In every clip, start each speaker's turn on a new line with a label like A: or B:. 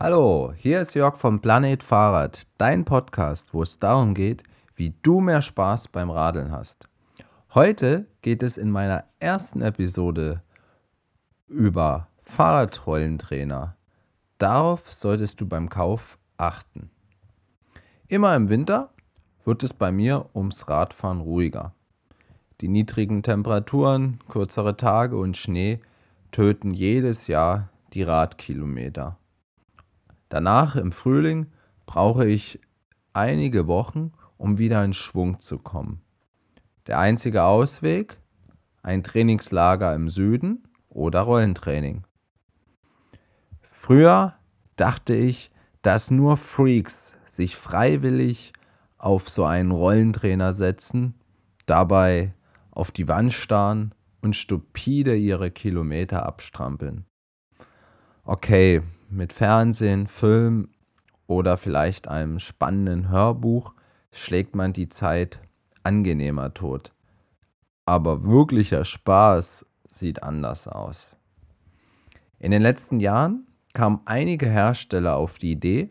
A: Hallo, hier ist Jörg vom Planet Fahrrad, dein Podcast, wo es darum geht, wie du mehr Spaß beim Radeln hast. Heute geht es in meiner ersten Episode über Fahrradrollentrainer. Darauf solltest du beim Kauf achten. Immer im Winter wird es bei mir ums Radfahren ruhiger. Die niedrigen Temperaturen, kürzere Tage und Schnee töten jedes Jahr die Radkilometer. Danach im Frühling brauche ich einige Wochen, um wieder in Schwung zu kommen. Der einzige Ausweg? Ein Trainingslager im Süden oder Rollentraining. Früher dachte ich, dass nur Freaks sich freiwillig auf so einen Rollentrainer setzen, dabei auf die Wand starren und stupide ihre Kilometer abstrampeln. Okay, mit Fernsehen, Film oder vielleicht einem spannenden Hörbuch schlägt man die Zeit angenehmer tot. Aber wirklicher Spaß sieht anders aus. In den letzten Jahren kamen einige Hersteller auf die Idee,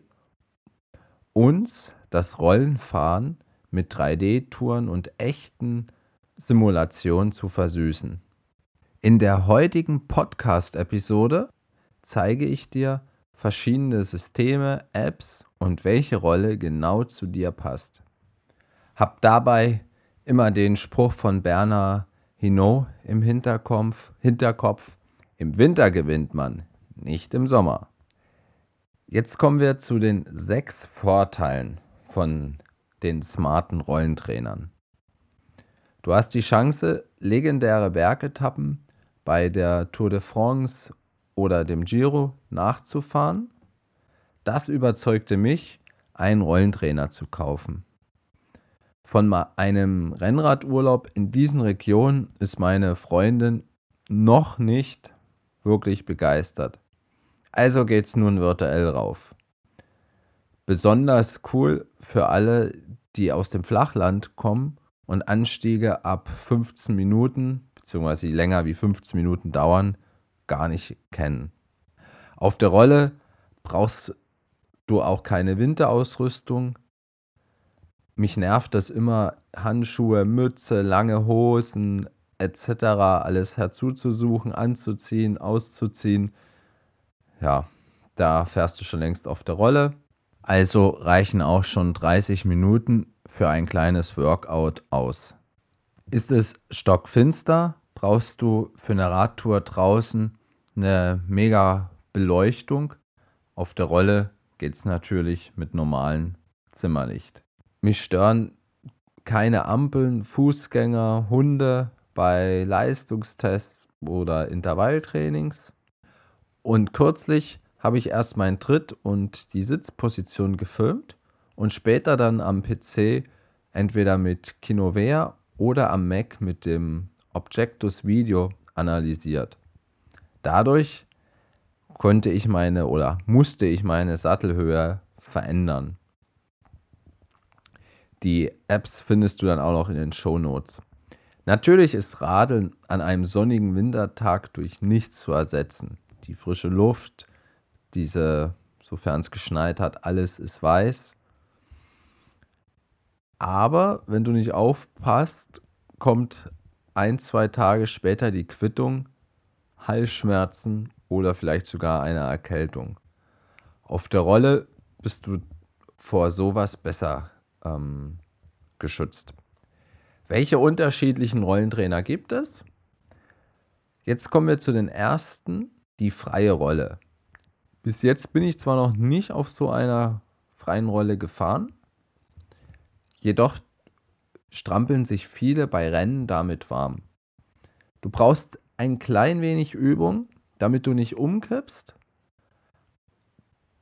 A: uns das Rollenfahren mit 3D-Touren und echten Simulationen zu versüßen. In der heutigen Podcast-Episode zeige ich dir verschiedene Systeme, Apps und welche Rolle genau zu dir passt. Hab dabei immer den Spruch von Bernard Hinault im Hinterkopf, Hinterkopf, im Winter gewinnt man, nicht im Sommer. Jetzt kommen wir zu den sechs Vorteilen von den smarten Rollentrainern. Du hast die Chance, legendäre Bergetappen bei der Tour de France oder dem Giro nachzufahren. Das überzeugte mich, einen Rollentrainer zu kaufen. Von einem Rennradurlaub in diesen Regionen ist meine Freundin noch nicht wirklich begeistert. Also geht's nun virtuell rauf. Besonders cool für alle, die aus dem Flachland kommen und Anstiege ab 15 Minuten, beziehungsweise länger wie 15 Minuten dauern, gar nicht kennen. Auf der Rolle brauchst du auch keine Winterausrüstung. Mich nervt das immer, Handschuhe, Mütze, lange Hosen etc. alles herzuzusuchen, anzuziehen, auszuziehen. Ja, da fährst du schon längst auf der Rolle. Also reichen auch schon 30 Minuten für ein kleines Workout aus. Ist es stockfinster, brauchst du für eine Radtour draußen eine mega Beleuchtung. Auf der Rolle geht es natürlich mit normalem Zimmerlicht. Mich stören keine Ampeln, Fußgänger, Hunde bei Leistungstests oder Intervalltrainings. Und kürzlich habe ich erst meinen Tritt und die Sitzposition gefilmt und später dann am PC entweder mit Kinovea oder am Mac mit dem Objectus Video analysiert. Dadurch konnte ich meine oder musste ich meine Sattelhöhe verändern. Die Apps findest du dann auch noch in den Show Notes. Natürlich ist Radeln an einem sonnigen Wintertag durch nichts zu ersetzen. Die frische Luft, diese, sofern es geschneit hat, alles ist weiß. Aber wenn du nicht aufpasst, kommt ein, zwei Tage später die Quittung, Halsschmerzen oder vielleicht sogar eine Erkältung. Auf der Rolle bist du vor sowas besser ähm, geschützt. Welche unterschiedlichen Rollentrainer gibt es? Jetzt kommen wir zu den ersten, die freie Rolle. Bis jetzt bin ich zwar noch nicht auf so einer freien Rolle gefahren, jedoch strampeln sich viele bei Rennen damit warm. Du brauchst ein klein wenig Übung, damit du nicht umkippst.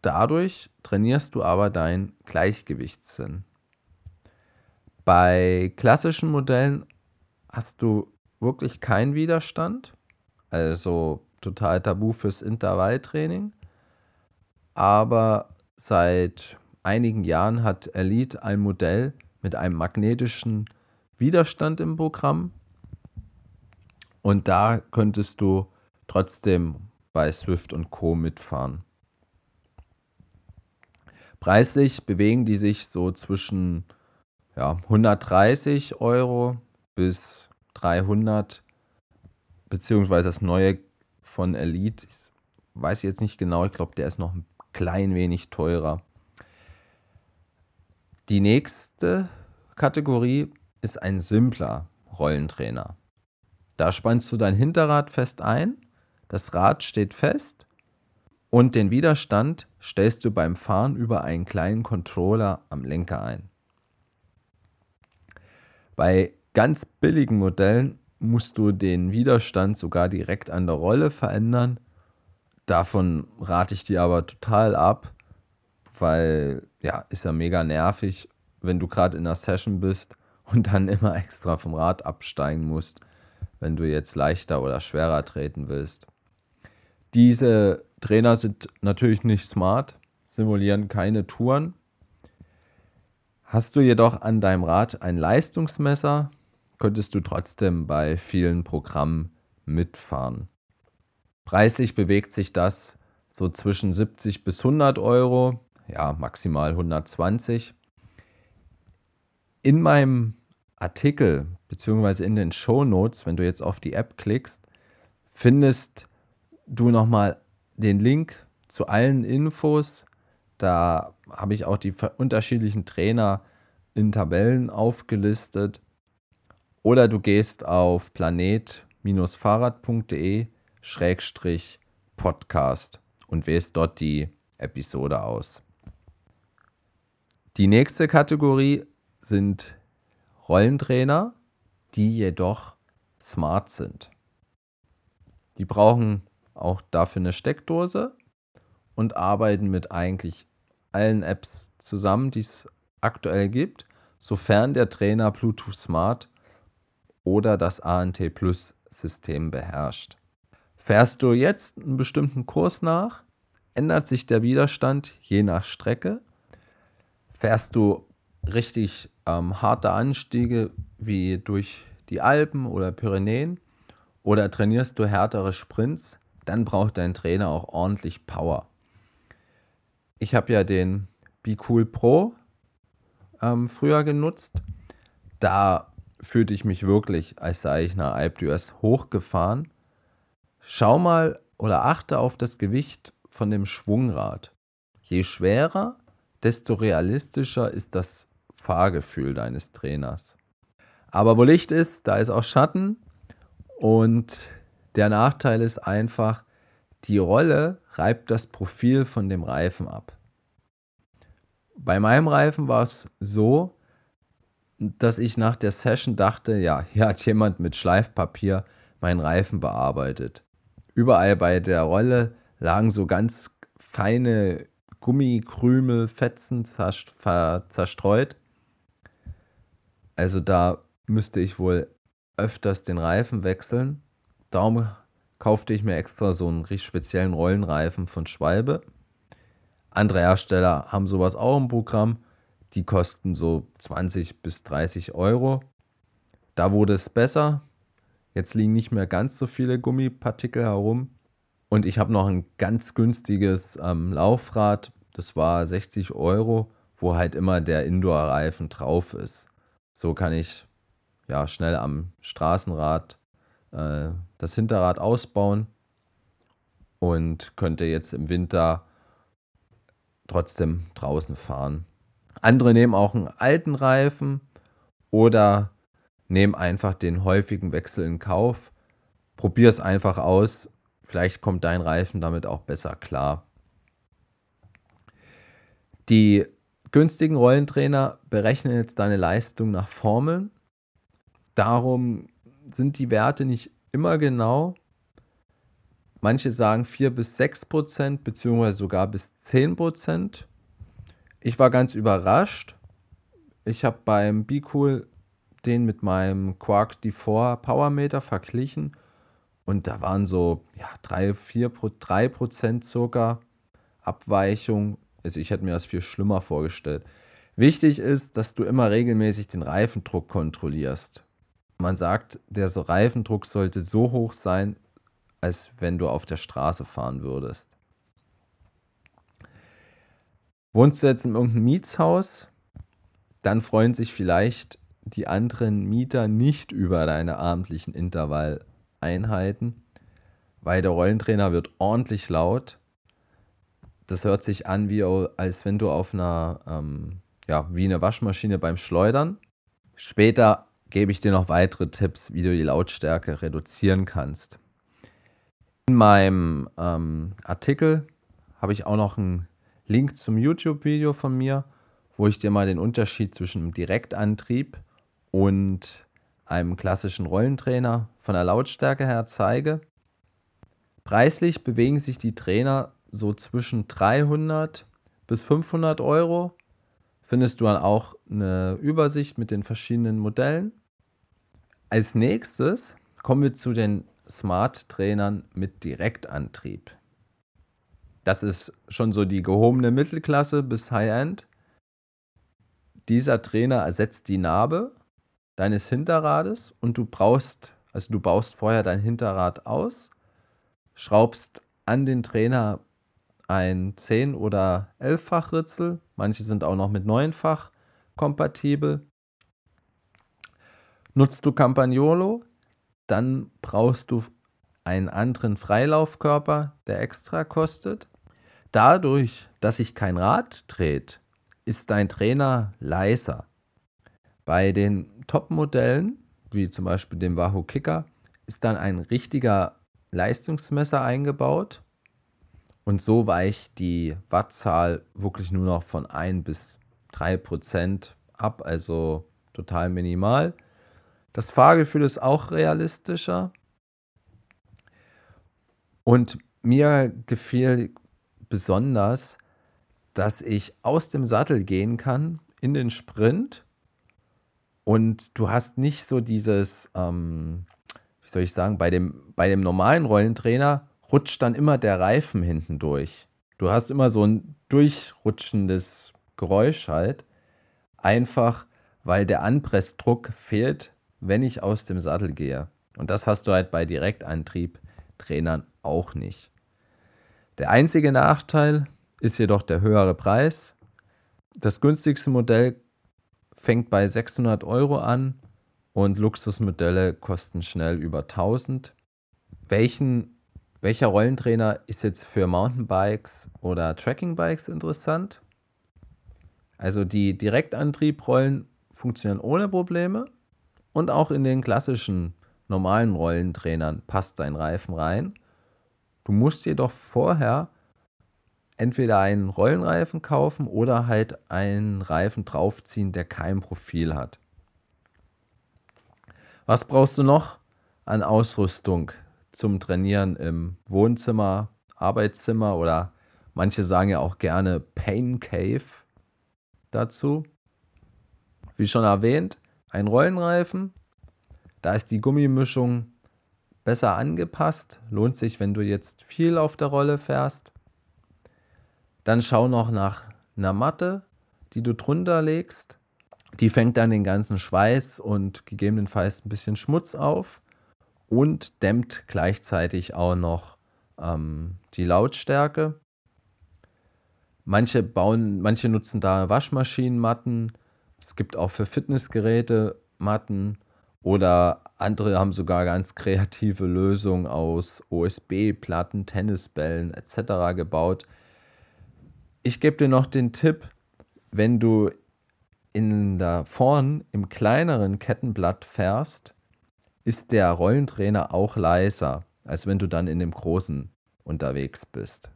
A: Dadurch trainierst du aber deinen Gleichgewichtssinn. Bei klassischen Modellen hast du wirklich keinen Widerstand, also total tabu fürs Intervalltraining. Aber seit einigen Jahren hat Elite ein Modell mit einem magnetischen Widerstand im Programm, und da könntest du trotzdem bei Swift und Co. mitfahren. Preislich bewegen die sich so zwischen ja, 130 Euro bis 300, beziehungsweise das neue von Elite, ich weiß jetzt nicht genau, ich glaube, der ist noch ein klein wenig teurer. Die nächste Kategorie ist ein simpler Rollentrainer. Da spannst du dein Hinterrad fest ein, das Rad steht fest und den Widerstand stellst du beim Fahren über einen kleinen Controller am Lenker ein. Bei ganz billigen Modellen musst du den Widerstand sogar direkt an der Rolle verändern. Davon rate ich dir aber total ab, weil ja, ist ja mega nervig, wenn du gerade in einer Session bist und dann immer extra vom Rad absteigen musst, wenn du jetzt leichter oder schwerer treten willst. Diese Trainer sind natürlich nicht smart, simulieren keine Touren. Hast du jedoch an deinem Rad ein Leistungsmesser, könntest du trotzdem bei vielen Programmen mitfahren. Preislich bewegt sich das so zwischen 70 bis 100 Euro, ja maximal 120. In meinem Artikel beziehungsweise in den Show Notes, wenn du jetzt auf die App klickst, findest du nochmal den Link zu allen Infos. Da habe ich auch die unterschiedlichen Trainer in Tabellen aufgelistet. Oder du gehst auf planet-fahrrad.de-podcast und wählst dort die Episode aus. Die nächste Kategorie sind Rollentrainer, die jedoch smart sind. Die brauchen auch dafür eine Steckdose und arbeiten mit eigentlich allen Apps zusammen, die es aktuell gibt, sofern der Trainer Bluetooth Smart oder das ANT Plus System beherrscht. Fährst du jetzt einen bestimmten Kurs nach, ändert sich der Widerstand je nach Strecke. Fährst du richtig ähm, harte Anstiege wie durch die Alpen oder Pyrenäen oder trainierst du härtere Sprints, dann braucht dein Trainer auch ordentlich Power. Ich habe ja den Be Cool Pro ähm, früher genutzt. Da fühlte ich mich wirklich, als sei ich nach Alp d'Huez hochgefahren. Schau mal oder achte auf das Gewicht von dem Schwungrad. Je schwerer, desto realistischer ist das Fahrgefühl deines Trainers. Aber wo Licht ist, da ist auch Schatten. Und der Nachteil ist einfach, die Rolle reibt das Profil von dem Reifen ab. Bei meinem Reifen war es so, dass ich nach der Session dachte, ja, hier hat jemand mit Schleifpapier meinen Reifen bearbeitet. Überall bei der Rolle lagen so ganz feine Gummikrümel, Fetzen zerstreut. Also da müsste ich wohl öfters den Reifen wechseln. Darum kaufte ich mir extra so einen richtig speziellen Rollenreifen von Schwalbe. Andere Hersteller haben sowas auch im Programm. Die kosten so 20 bis 30 Euro. Da wurde es besser. Jetzt liegen nicht mehr ganz so viele Gummipartikel herum. Und ich habe noch ein ganz günstiges ähm, Laufrad. Das war 60 Euro, wo halt immer der Indoor-Reifen drauf ist. So kann ich ja schnell am Straßenrad äh, das Hinterrad ausbauen und könnte jetzt im Winter trotzdem draußen fahren. Andere nehmen auch einen alten Reifen oder nehmen einfach den häufigen Wechsel in Kauf. Probier es einfach aus. Vielleicht kommt dein Reifen damit auch besser klar. Die günstigen Rollentrainer berechnen jetzt deine Leistung nach Formeln. Darum sind die Werte nicht immer genau. Manche sagen 4 bis 6 Prozent, beziehungsweise sogar bis 10 Prozent. Ich war ganz überrascht. Ich habe beim Bicool den mit meinem Quark D4 Powermeter verglichen und da waren so ja, 3, 4, 3 Prozent circa Abweichung also ich hätte mir das viel schlimmer vorgestellt. Wichtig ist, dass du immer regelmäßig den Reifendruck kontrollierst. Man sagt, der Reifendruck sollte so hoch sein, als wenn du auf der Straße fahren würdest. Wohnst du jetzt in irgendeinem Mietshaus, dann freuen sich vielleicht die anderen Mieter nicht über deine abendlichen Intervalleinheiten, weil der Rollentrainer wird ordentlich laut. Das hört sich an, wie als wenn du auf einer, ähm, ja, wie eine Waschmaschine beim Schleudern. Später gebe ich dir noch weitere Tipps, wie du die Lautstärke reduzieren kannst. In meinem ähm, Artikel habe ich auch noch einen Link zum YouTube-Video von mir, wo ich dir mal den Unterschied zwischen einem Direktantrieb und einem klassischen Rollentrainer von der Lautstärke her zeige. Preislich bewegen sich die Trainer so zwischen 300 bis 500 Euro. Findest du dann auch eine Übersicht mit den verschiedenen Modellen. Als nächstes kommen wir zu den Smart-Trainern mit Direktantrieb. Das ist schon so die gehobene Mittelklasse bis High-End. Dieser Trainer ersetzt die Narbe deines Hinterrades und du brauchst, also du baust vorher dein Hinterrad aus, schraubst an den Trainer ein 10- oder 11-fach Ritzel, manche sind auch noch mit 9-fach kompatibel. Nutzt du Campagnolo, dann brauchst du einen anderen Freilaufkörper, der extra kostet. Dadurch, dass sich kein Rad dreht, ist dein Trainer leiser. Bei den Top-Modellen, wie zum Beispiel dem Wahoo Kicker, ist dann ein richtiger Leistungsmesser eingebaut und so weicht die Wattzahl wirklich nur noch von 1 bis 3 Prozent ab, also total minimal. Das Fahrgefühl ist auch realistischer. Und mir gefiel besonders, dass ich aus dem Sattel gehen kann in den Sprint und du hast nicht so dieses, ähm, wie soll ich sagen, bei dem, bei dem normalen Rollentrainer rutscht dann immer der Reifen hinten durch. Du hast immer so ein durchrutschendes Geräusch halt, einfach weil der Anpressdruck fehlt, wenn ich aus dem Sattel gehe. Und das hast du halt bei Direktantrieb-Trainern auch nicht. Der einzige Nachteil ist jedoch der höhere Preis. Das günstigste Modell fängt bei 600 Euro an und Luxusmodelle kosten schnell über 1000. Welchen, welcher Rollentrainer ist jetzt für Mountainbikes oder Trackingbikes interessant? Also die Direktantriebrollen funktionieren ohne Probleme und auch in den klassischen normalen Rollentrainern passt dein Reifen rein. Du musst jedoch vorher entweder einen Rollenreifen kaufen oder halt einen Reifen draufziehen, der kein Profil hat. Was brauchst du noch an Ausrüstung zum Trainieren im Wohnzimmer, Arbeitszimmer oder manche sagen ja auch gerne Pain Cave dazu? Wie schon erwähnt, ein Rollenreifen. Da ist die Gummimischung besser angepasst. Lohnt sich, wenn du jetzt viel auf der Rolle fährst. Dann schau noch nach einer Matte, die du drunter legst. Die fängt dann den ganzen Schweiß und gegebenenfalls ein bisschen Schmutz auf und dämmt gleichzeitig auch noch ähm, die Lautstärke. Manche bauen, manche nutzen da Waschmaschinenmatten. Es gibt auch für Fitnessgeräte Matten. Oder andere haben sogar ganz kreative Lösungen aus OSB-Platten, Tennisbällen etc. gebaut. Ich gebe dir noch den Tipp, wenn du in der vorn im kleineren Kettenblatt fährst, ist der Rollentrainer auch leiser, als wenn du dann in dem großen unterwegs bist.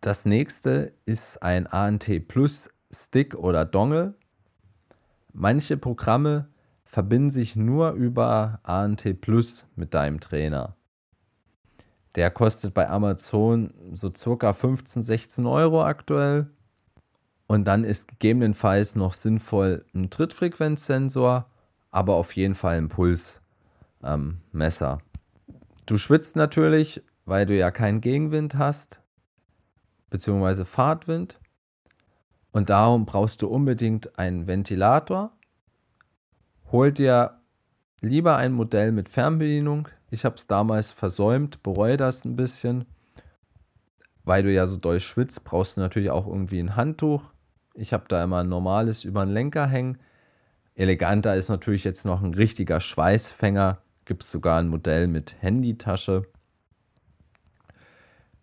A: Das nächste ist ein ANT Plus Stick oder Dongle. Manche Programme verbinden sich nur über ANT Plus mit deinem Trainer. Der kostet bei Amazon so circa 15, 16 Euro aktuell. Und dann ist gegebenenfalls noch sinnvoll ein Trittfrequenzsensor, aber auf jeden Fall ein Pulsmesser. Ähm, du schwitzt natürlich, weil du ja keinen Gegenwind hast, beziehungsweise Fahrtwind. Und darum brauchst du unbedingt einen Ventilator Hol dir lieber ein Modell mit Fernbedienung. Ich habe es damals versäumt, bereue das ein bisschen. weil du ja so doll schwitzt, brauchst du natürlich auch irgendwie ein Handtuch. Ich habe da immer ein normales über den Lenker hängen. Eleganter ist natürlich jetzt noch ein richtiger Schweißfänger. Gibt es sogar ein Modell mit Handytasche.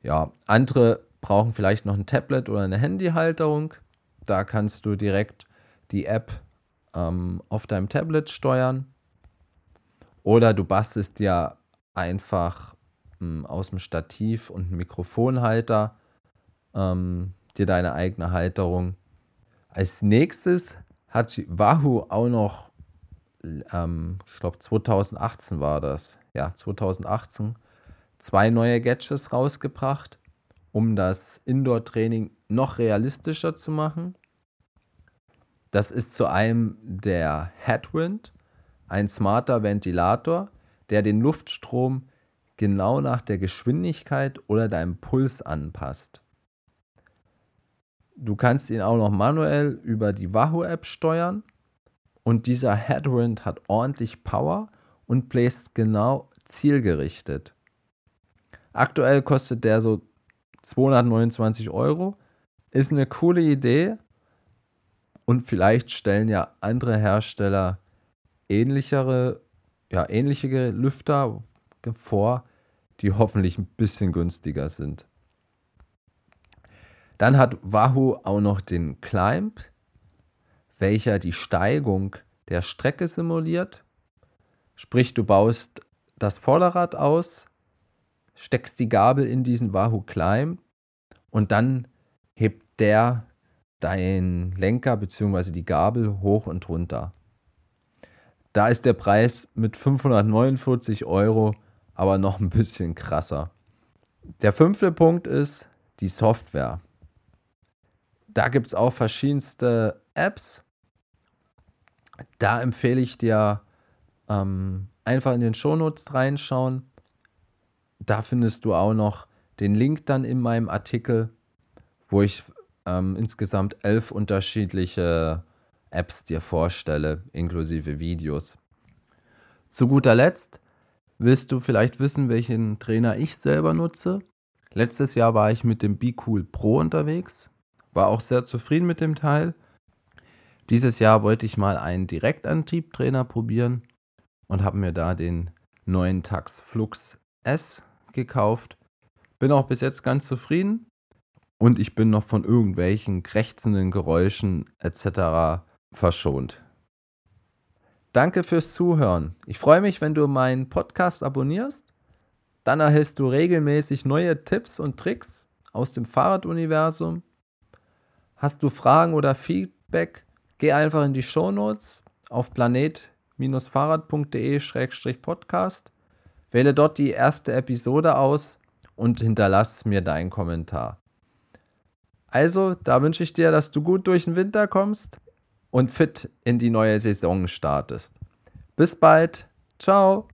A: Ja, andere brauchen vielleicht noch ein Tablet oder eine Handyhalterung. Da kannst du direkt die App ähm, auf deinem Tablet steuern. Oder du bastelst dir einfach ähm, aus dem Stativ und Mikrofonhalter ähm, dir deine eigene Halterung. Als nächstes hat Wahoo auch noch, ähm, ich glaube 2018 war das, ja 2018, zwei neue Gadgets rausgebracht, um das Indoor-Training noch realistischer zu machen. Das ist zu einem der Headwind, ein smarter Ventilator, der den Luftstrom genau nach der Geschwindigkeit oder deinem Puls anpasst. Du kannst ihn auch noch manuell über die Wahoo-App steuern und dieser Headwind hat ordentlich Power und bläst genau zielgerichtet. Aktuell kostet der so 229 Euro. Ist eine coole Idee und vielleicht stellen ja andere Hersteller ähnlichere, ja, ähnliche Lüfter vor, die hoffentlich ein bisschen günstiger sind. Dann hat Wahoo auch noch den Climb, welcher die Steigung der Strecke simuliert. Sprich, du baust das Vorderrad aus, steckst die Gabel in diesen Wahoo Climb und dann hebt der deinen Lenker bzw. die Gabel hoch und runter. Da ist der Preis mit 549 Euro aber noch ein bisschen krasser. Der fünfte Punkt ist die Software. Da gibt es auch verschiedenste Apps. Da empfehle ich dir ähm, einfach in den Shownotes reinschauen. Da findest du auch noch den Link dann in meinem Artikel, wo ich ähm, insgesamt elf unterschiedliche Apps dir vorstelle, inklusive Videos. Zu guter Letzt willst du vielleicht wissen, welchen Trainer ich selber nutze. Letztes Jahr war ich mit dem BeCool Pro unterwegs war auch sehr zufrieden mit dem Teil. Dieses Jahr wollte ich mal einen Direktantriebtrainer probieren und habe mir da den neuen Tax Flux S gekauft. Bin auch bis jetzt ganz zufrieden und ich bin noch von irgendwelchen krächzenden Geräuschen etc. verschont. Danke fürs Zuhören. Ich freue mich, wenn du meinen Podcast abonnierst. Dann erhältst du regelmäßig neue Tipps und Tricks aus dem Fahrraduniversum Hast du Fragen oder Feedback? Geh einfach in die Shownotes auf planet-fahrrad.de-podcast. Wähle dort die erste Episode aus und hinterlass mir deinen Kommentar. Also, da wünsche ich dir, dass du gut durch den Winter kommst und fit in die neue Saison startest. Bis bald. Ciao.